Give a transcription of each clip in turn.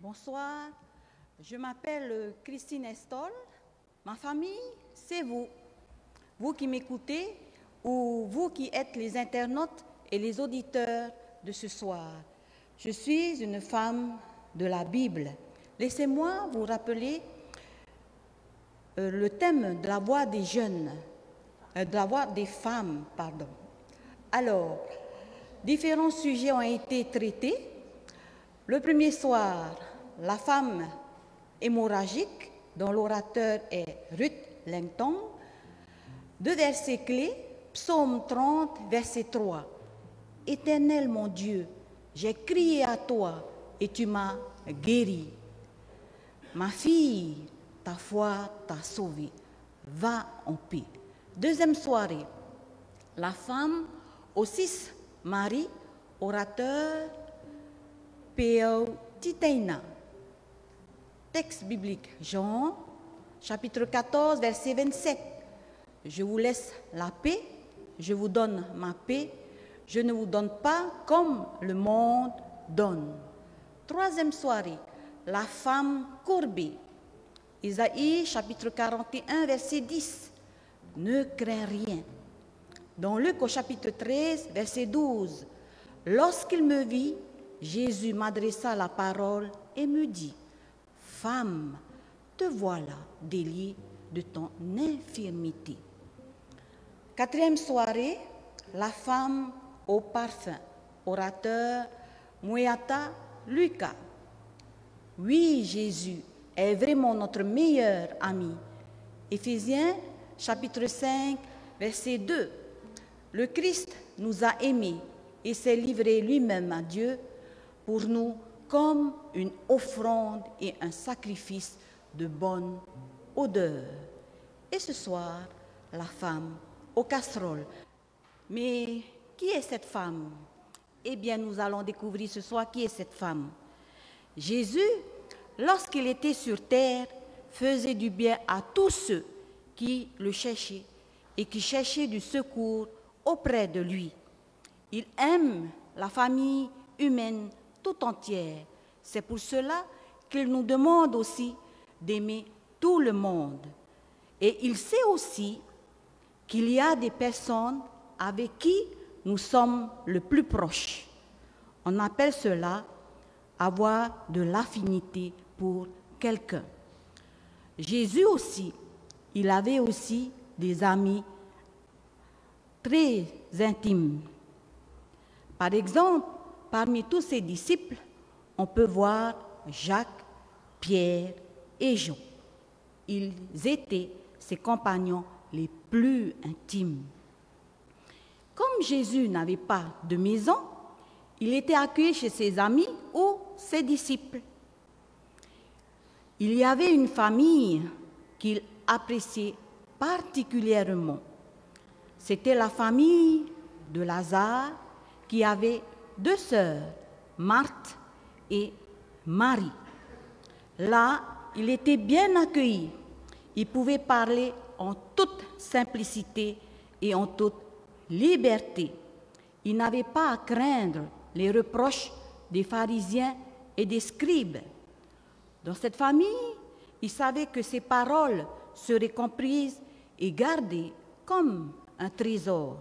Bonsoir, je m'appelle Christine Estol. Ma famille, c'est vous. Vous qui m'écoutez ou vous qui êtes les internautes et les auditeurs de ce soir. Je suis une femme de la Bible. Laissez-moi vous rappeler euh, le thème de la voix des jeunes, euh, de la voix des femmes, pardon. Alors, différents sujets ont été traités. Le premier soir, la femme hémorragique, dont l'orateur est Ruth Langton. Deux versets clés, Psaume 30, verset 3. Éternel mon Dieu, j'ai crié à toi et tu m'as guéri. Ma fille, ta foi t'a sauvée. Va en paix. Deuxième soirée, la femme au 6 Marie, orateur, P.O. Titaina. Texte biblique, Jean, chapitre 14, verset 27. Je vous laisse la paix, je vous donne ma paix, je ne vous donne pas comme le monde donne. Troisième soirée, la femme courbée. Isaïe chapitre 41, verset 10. Ne crains rien. Dans Luc au chapitre 13, verset 12. Lorsqu'il me vit, Jésus m'adressa la parole et me dit, Femme, te voilà déliée de ton infirmité. Quatrième soirée, la femme au parfum, orateur Mouyata Lucas. Oui, Jésus est vraiment notre meilleur ami. Éphésiens chapitre 5, verset 2. Le Christ nous a aimés et s'est livré lui-même à Dieu pour nous comme une offrande et un sacrifice de bonne odeur. Et ce soir, la femme aux casseroles. Mais qui est cette femme? Eh bien, nous allons découvrir ce soir qui est cette femme. Jésus, lorsqu'il était sur terre, faisait du bien à tous ceux qui le cherchaient et qui cherchaient du secours auprès de lui. Il aime la famille humaine tout entière. C'est pour cela qu'il nous demande aussi d'aimer tout le monde. Et il sait aussi qu'il y a des personnes avec qui nous sommes le plus proches. On appelle cela avoir de l'affinité pour quelqu'un. Jésus aussi, il avait aussi des amis très intimes. Par exemple, parmi tous ses disciples, on peut voir Jacques, Pierre et Jean. Ils étaient ses compagnons les plus intimes. Comme Jésus n'avait pas de maison, il était accueilli chez ses amis ou ses disciples. Il y avait une famille qu'il appréciait particulièrement. C'était la famille de Lazare qui avait deux sœurs, Marthe et Marie. Là, il était bien accueilli. Il pouvait parler en toute simplicité et en toute liberté. Il n'avait pas à craindre les reproches des pharisiens et des scribes. Dans cette famille, il savait que ses paroles seraient comprises et gardées comme un trésor.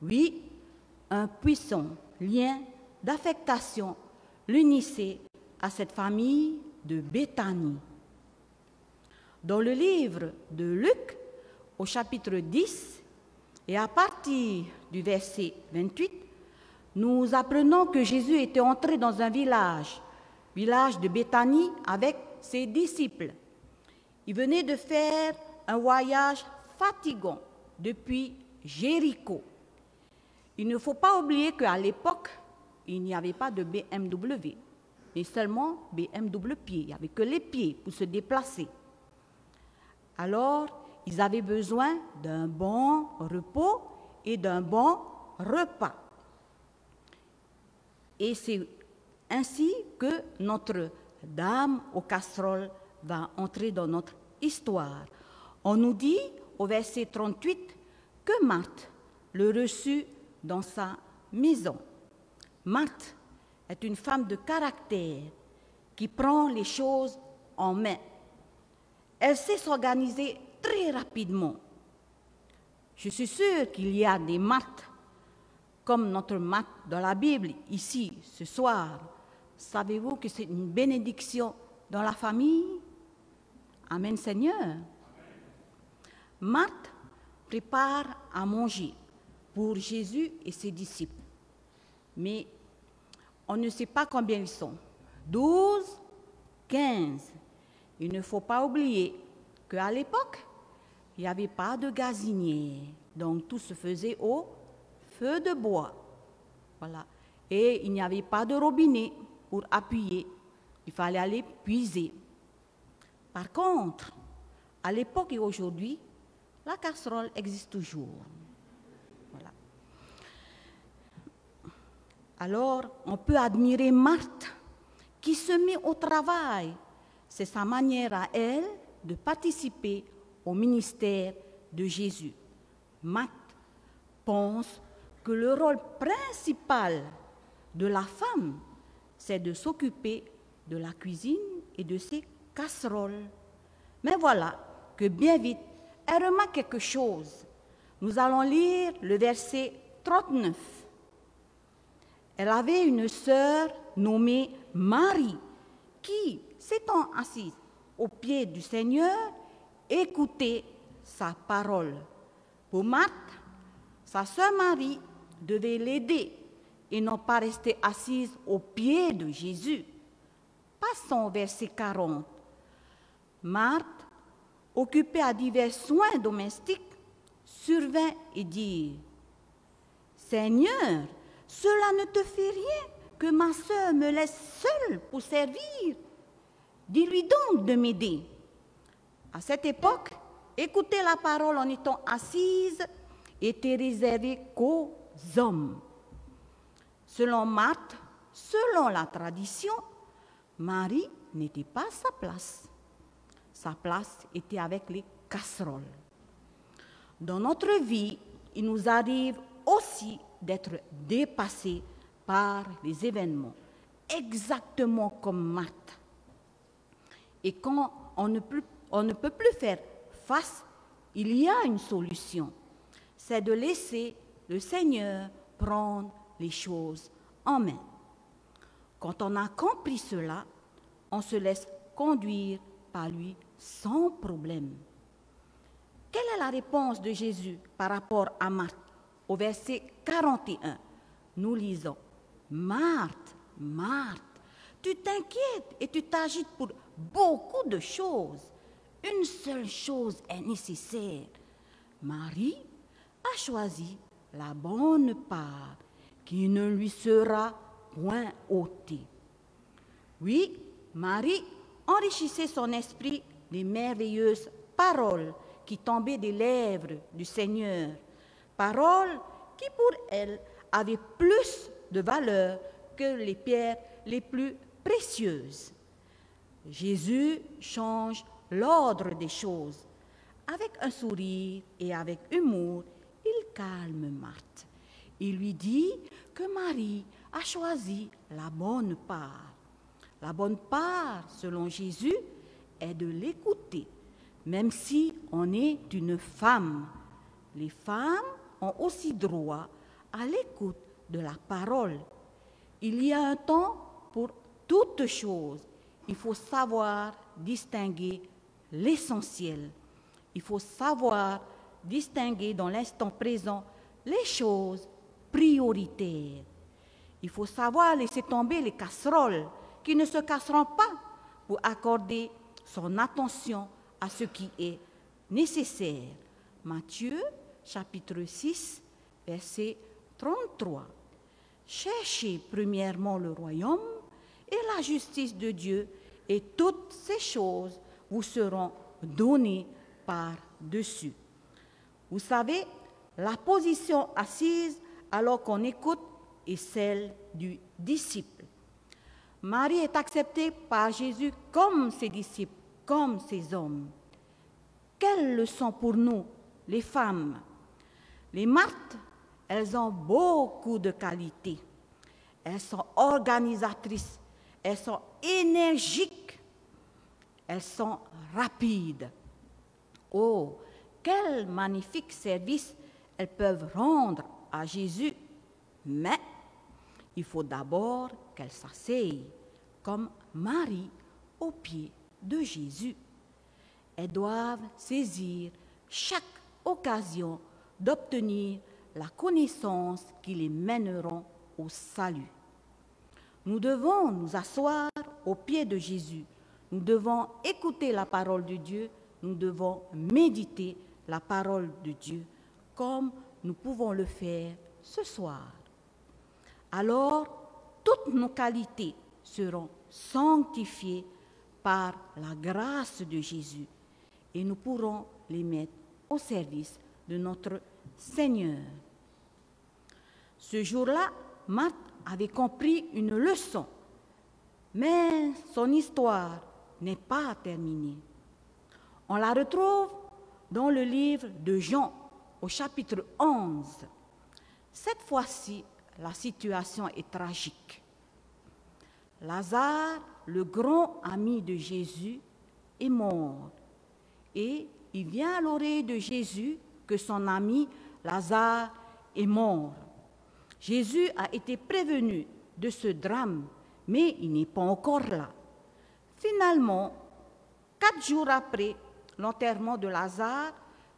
Oui, un puissant lien d'affectation l'unissait à cette famille de Béthanie. Dans le livre de Luc, au chapitre 10, et à partir du verset 28, nous apprenons que Jésus était entré dans un village, village de Béthanie, avec ses disciples. Il venait de faire un voyage fatigant depuis Jéricho. Il ne faut pas oublier qu'à l'époque, il n'y avait pas de BMW, mais seulement BMW pied. Il n'y avait que les pieds pour se déplacer. Alors, ils avaient besoin d'un bon repos et d'un bon repas. Et c'est ainsi que notre Dame aux casseroles va entrer dans notre histoire. On nous dit au verset 38 que Marthe le reçut dans sa maison. Marthe est une femme de caractère qui prend les choses en main. Elle sait s'organiser très rapidement. Je suis sûre qu'il y a des maths, comme notre maths dans la Bible, ici, ce soir. Savez-vous que c'est une bénédiction dans la famille? Amen Seigneur. Marthe prépare à manger pour Jésus et ses disciples. Mais on ne sait pas combien ils sont. 12, 15. Il ne faut pas oublier qu'à l'époque, il n'y avait pas de gazinier. Donc tout se faisait au feu de bois. Voilà. Et il n'y avait pas de robinet pour appuyer. Il fallait aller puiser. Par contre, à l'époque et aujourd'hui, la casserole existe toujours. Voilà. Alors, on peut admirer Marthe qui se met au travail. C'est sa manière à elle de participer au ministère de Jésus. Marthe pense que le rôle principal de la femme, c'est de s'occuper de la cuisine et de ses casseroles. Mais voilà que bien vite, elle remarque quelque chose. Nous allons lire le verset 39. Elle avait une sœur nommée Marie qui, s'étant assise au pied du Seigneur, écoutait sa parole. Pour Marthe, sa sœur Marie devait l'aider et non pas rester assise au pied de Jésus. Passons au verset 40. Marthe occupé à divers soins domestiques, survint et dit Seigneur, cela ne te fait rien que ma sœur me laisse seule pour servir. Dis-lui donc de m'aider. À cette époque, écouter la parole en étant assise était réservé qu'aux hommes. Selon Marthe, selon la tradition, Marie n'était pas à sa place. Sa place était avec les casseroles. Dans notre vie, il nous arrive aussi d'être dépassés par les événements, exactement comme Marthe. Et quand on ne, peut, on ne peut plus faire face, il y a une solution. C'est de laisser le Seigneur prendre les choses en main. Quand on a compris cela, on se laisse conduire par lui sans problème. Quelle est la réponse de Jésus par rapport à Marthe? Au verset 41, nous lisons, Marthe, Marthe, tu t'inquiètes et tu t'agites pour beaucoup de choses. Une seule chose est nécessaire. Marie a choisi la bonne part qui ne lui sera point ôtée. Oui, Marie enrichissait son esprit les merveilleuses paroles qui tombaient des lèvres du Seigneur, paroles qui pour elle avaient plus de valeur que les pierres les plus précieuses. Jésus change l'ordre des choses. Avec un sourire et avec humour, il calme Marthe. Il lui dit que Marie a choisi la bonne part. La bonne part, selon Jésus, est de l'écouter, même si on est une femme. Les femmes ont aussi droit à l'écoute de la parole. Il y a un temps pour toutes choses. Il faut savoir distinguer l'essentiel. Il faut savoir distinguer dans l'instant présent les choses prioritaires. Il faut savoir laisser tomber les casseroles qui ne se casseront pas pour accorder son attention à ce qui est nécessaire. Matthieu chapitre 6, verset 33. Cherchez premièrement le royaume et la justice de Dieu, et toutes ces choses vous seront données par-dessus. Vous savez, la position assise alors qu'on écoute est celle du disciple. Marie est acceptée par Jésus comme ses disciples, comme ses hommes. Quelle leçon pour nous, les femmes Les Marthes, elles ont beaucoup de qualités. Elles sont organisatrices. elles sont énergiques, elles sont rapides. Oh, quel magnifique service elles peuvent rendre à Jésus. Mais il faut d'abord qu'elles s'asseyent comme Marie au pied de Jésus. Elles doivent saisir chaque occasion d'obtenir la connaissance qui les mèneront au salut. Nous devons nous asseoir au pied de Jésus. Nous devons écouter la parole de Dieu. Nous devons méditer la parole de Dieu comme nous pouvons le faire ce soir. Alors, toutes nos qualités seront sanctifiées par la grâce de Jésus et nous pourrons les mettre au service de notre Seigneur. Ce jour-là, Marthe avait compris une leçon, mais son histoire n'est pas terminée. On la retrouve dans le livre de Jean au chapitre 11. Cette fois-ci, la situation est tragique. Lazare, le grand ami de Jésus, est mort. Et il vient à l'oreille de Jésus que son ami Lazare est mort. Jésus a été prévenu de ce drame, mais il n'est pas encore là. Finalement, quatre jours après l'enterrement de Lazare,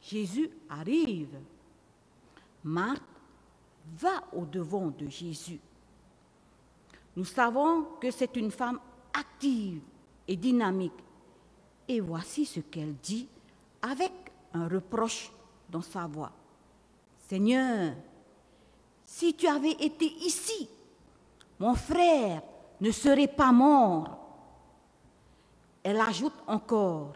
Jésus arrive. Marthe va au-devant de Jésus. Nous savons que c'est une femme active et dynamique. Et voici ce qu'elle dit avec un reproche dans sa voix. Seigneur, si tu avais été ici, mon frère ne serait pas mort. Elle ajoute encore,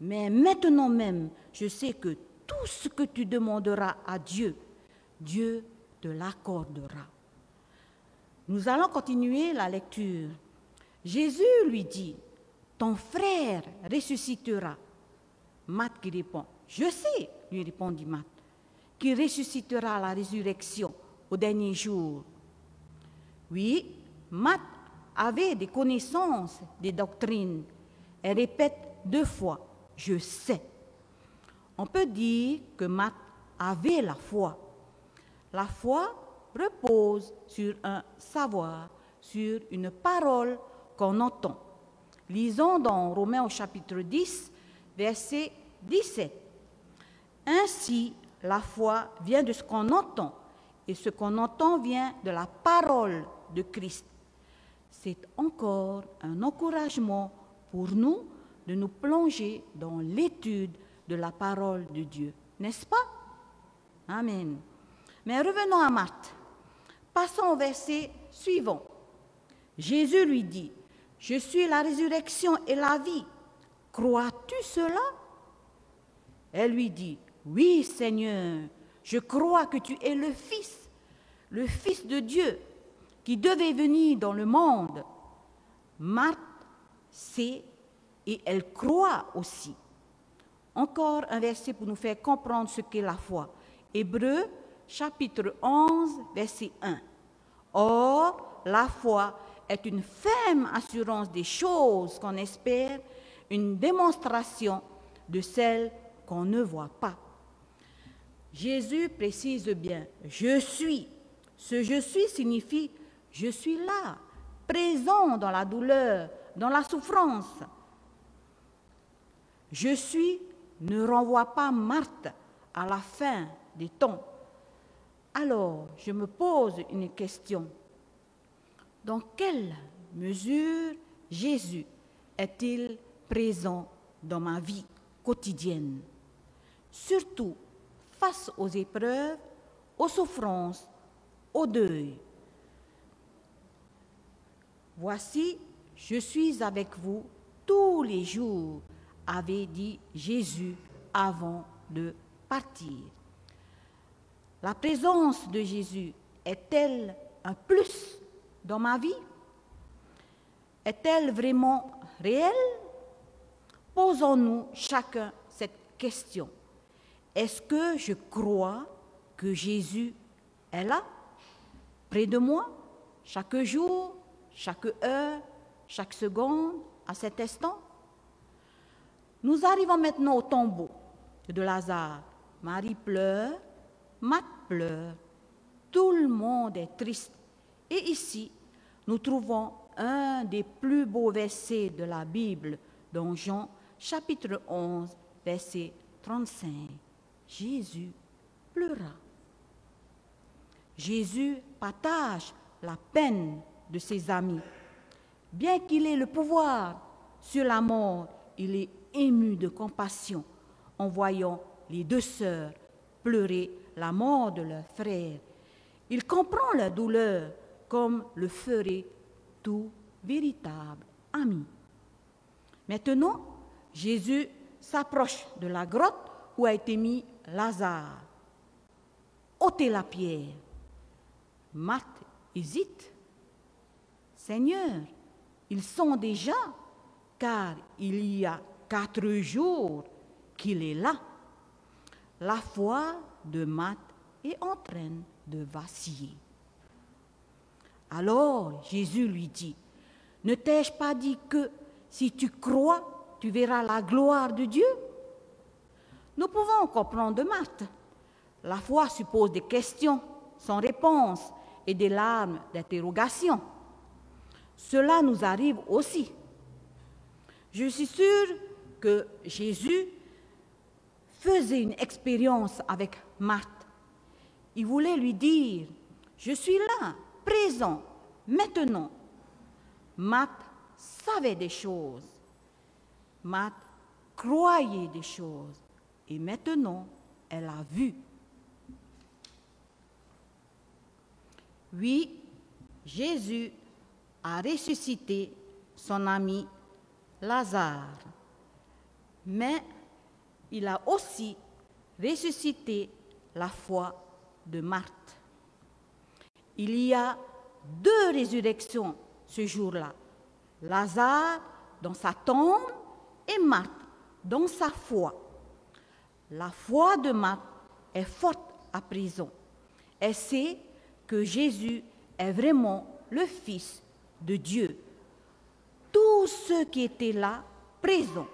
mais maintenant même, je sais que tout ce que tu demanderas à Dieu, Dieu te l'accordera. Nous allons continuer la lecture. Jésus lui dit, ton frère ressuscitera. Matt qui répond, je sais, lui répondit Matt, qui ressuscitera la résurrection au dernier jour. Oui, Matt avait des connaissances des doctrines. Elle répète deux fois, je sais. On peut dire que Matt avait la foi. La foi repose sur un savoir, sur une parole qu'on entend. Lisons dans Romains au chapitre 10, verset 17. Ainsi, la foi vient de ce qu'on entend, et ce qu'on entend vient de la parole de Christ. C'est encore un encouragement pour nous de nous plonger dans l'étude de la parole de Dieu, n'est-ce pas? Amen. Mais revenons à Marthe. Passons au verset suivant. Jésus lui dit, Je suis la résurrection et la vie. Crois-tu cela? Elle lui dit, Oui Seigneur, je crois que tu es le Fils, le Fils de Dieu, qui devait venir dans le monde. Marthe sait et elle croit aussi. Encore un verset pour nous faire comprendre ce qu'est la foi. Hébreu chapitre 11, verset 1. Or, la foi est une ferme assurance des choses qu'on espère, une démonstration de celles qu'on ne voit pas. Jésus précise bien, je suis. Ce je suis signifie, je suis là, présent dans la douleur, dans la souffrance. Je suis ne renvoie pas Marthe à la fin des temps. Alors, je me pose une question. Dans quelle mesure Jésus est-il présent dans ma vie quotidienne, surtout face aux épreuves, aux souffrances, au deuil Voici, je suis avec vous tous les jours, avait dit Jésus avant de partir. La présence de Jésus est-elle un plus dans ma vie? Est-elle vraiment réelle? Posons-nous chacun cette question. Est-ce que je crois que Jésus est là, près de moi, chaque jour, chaque heure, chaque seconde, à cet instant? Nous arrivons maintenant au tombeau de Lazare. Marie pleure, Matt pleure, tout le monde est triste. Et ici, nous trouvons un des plus beaux versets de la Bible dans Jean chapitre 11, verset 35. Jésus pleura. Jésus partage la peine de ses amis. Bien qu'il ait le pouvoir sur la mort, il est ému de compassion en voyant les deux sœurs pleurer la mort de leur frère. Il comprend leur douleur comme le ferait tout véritable ami. Maintenant, Jésus s'approche de la grotte où a été mis Lazare. ôtez la pierre. Marthe hésite. Seigneur, ils sont déjà, car il y a quatre jours qu'il est là. La foi de Marthe est en train de vaciller. Alors Jésus lui dit, ne t'ai-je pas dit que si tu crois, tu verras la gloire de Dieu? Nous pouvons comprendre de Marthe. La foi suppose des questions sans réponse et des larmes d'interrogation. Cela nous arrive aussi. Je suis sûre que Jésus faisait une expérience avec Marthe. Il voulait lui dire, je suis là, présent, maintenant. Marthe savait des choses. Marthe croyait des choses. Et maintenant, elle a vu. Oui, Jésus a ressuscité son ami Lazare, mais il a aussi ressuscité la foi de Marthe. Il y a deux résurrections ce jour-là. Lazare dans sa tombe et Marthe dans sa foi. La foi de Marthe est forte à prison. Elle sait que Jésus est vraiment le Fils de Dieu. Tous ceux qui étaient là, présents,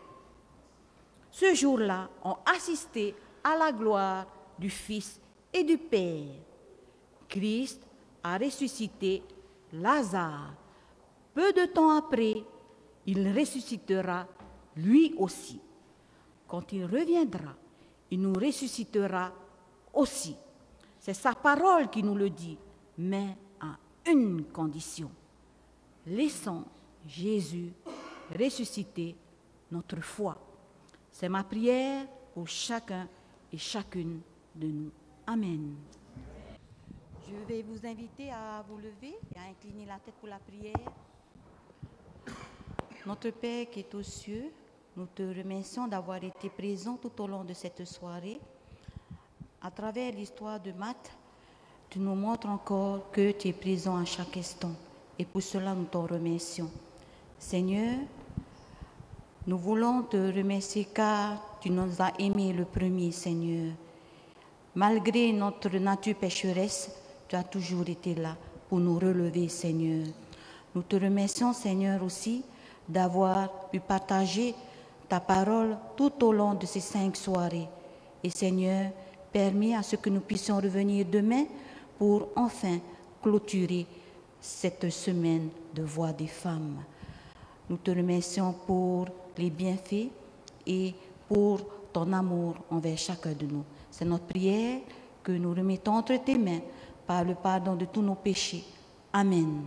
ce jour-là, ont assisté à la gloire du Fils et du Père. Christ a ressuscité Lazare. Peu de temps après, il ressuscitera lui aussi. Quand il reviendra, il nous ressuscitera aussi. C'est sa parole qui nous le dit, mais à une condition. Laissons Jésus ressusciter notre foi. C'est ma prière pour chacun et chacune de nous. Amen. Je vais vous inviter à vous lever et à incliner la tête pour la prière. Notre Père qui est aux cieux, nous te remercions d'avoir été présent tout au long de cette soirée. À travers l'histoire de Matt, tu nous montres encore que tu es présent à chaque instant. Et pour cela, nous t'en remercions. Seigneur, nous voulons te remercier car tu nous as aimés le premier, Seigneur. Malgré notre nature pécheresse, tu as toujours été là pour nous relever, Seigneur. Nous te remercions, Seigneur, aussi d'avoir pu partager ta parole tout au long de ces cinq soirées. Et Seigneur, permis à ce que nous puissions revenir demain pour enfin clôturer cette semaine de voix des femmes. Nous te remercions pour les bienfaits et pour ton amour envers chacun de nous. C'est notre prière que nous remettons entre tes mains par le pardon de tous nos péchés. Amen.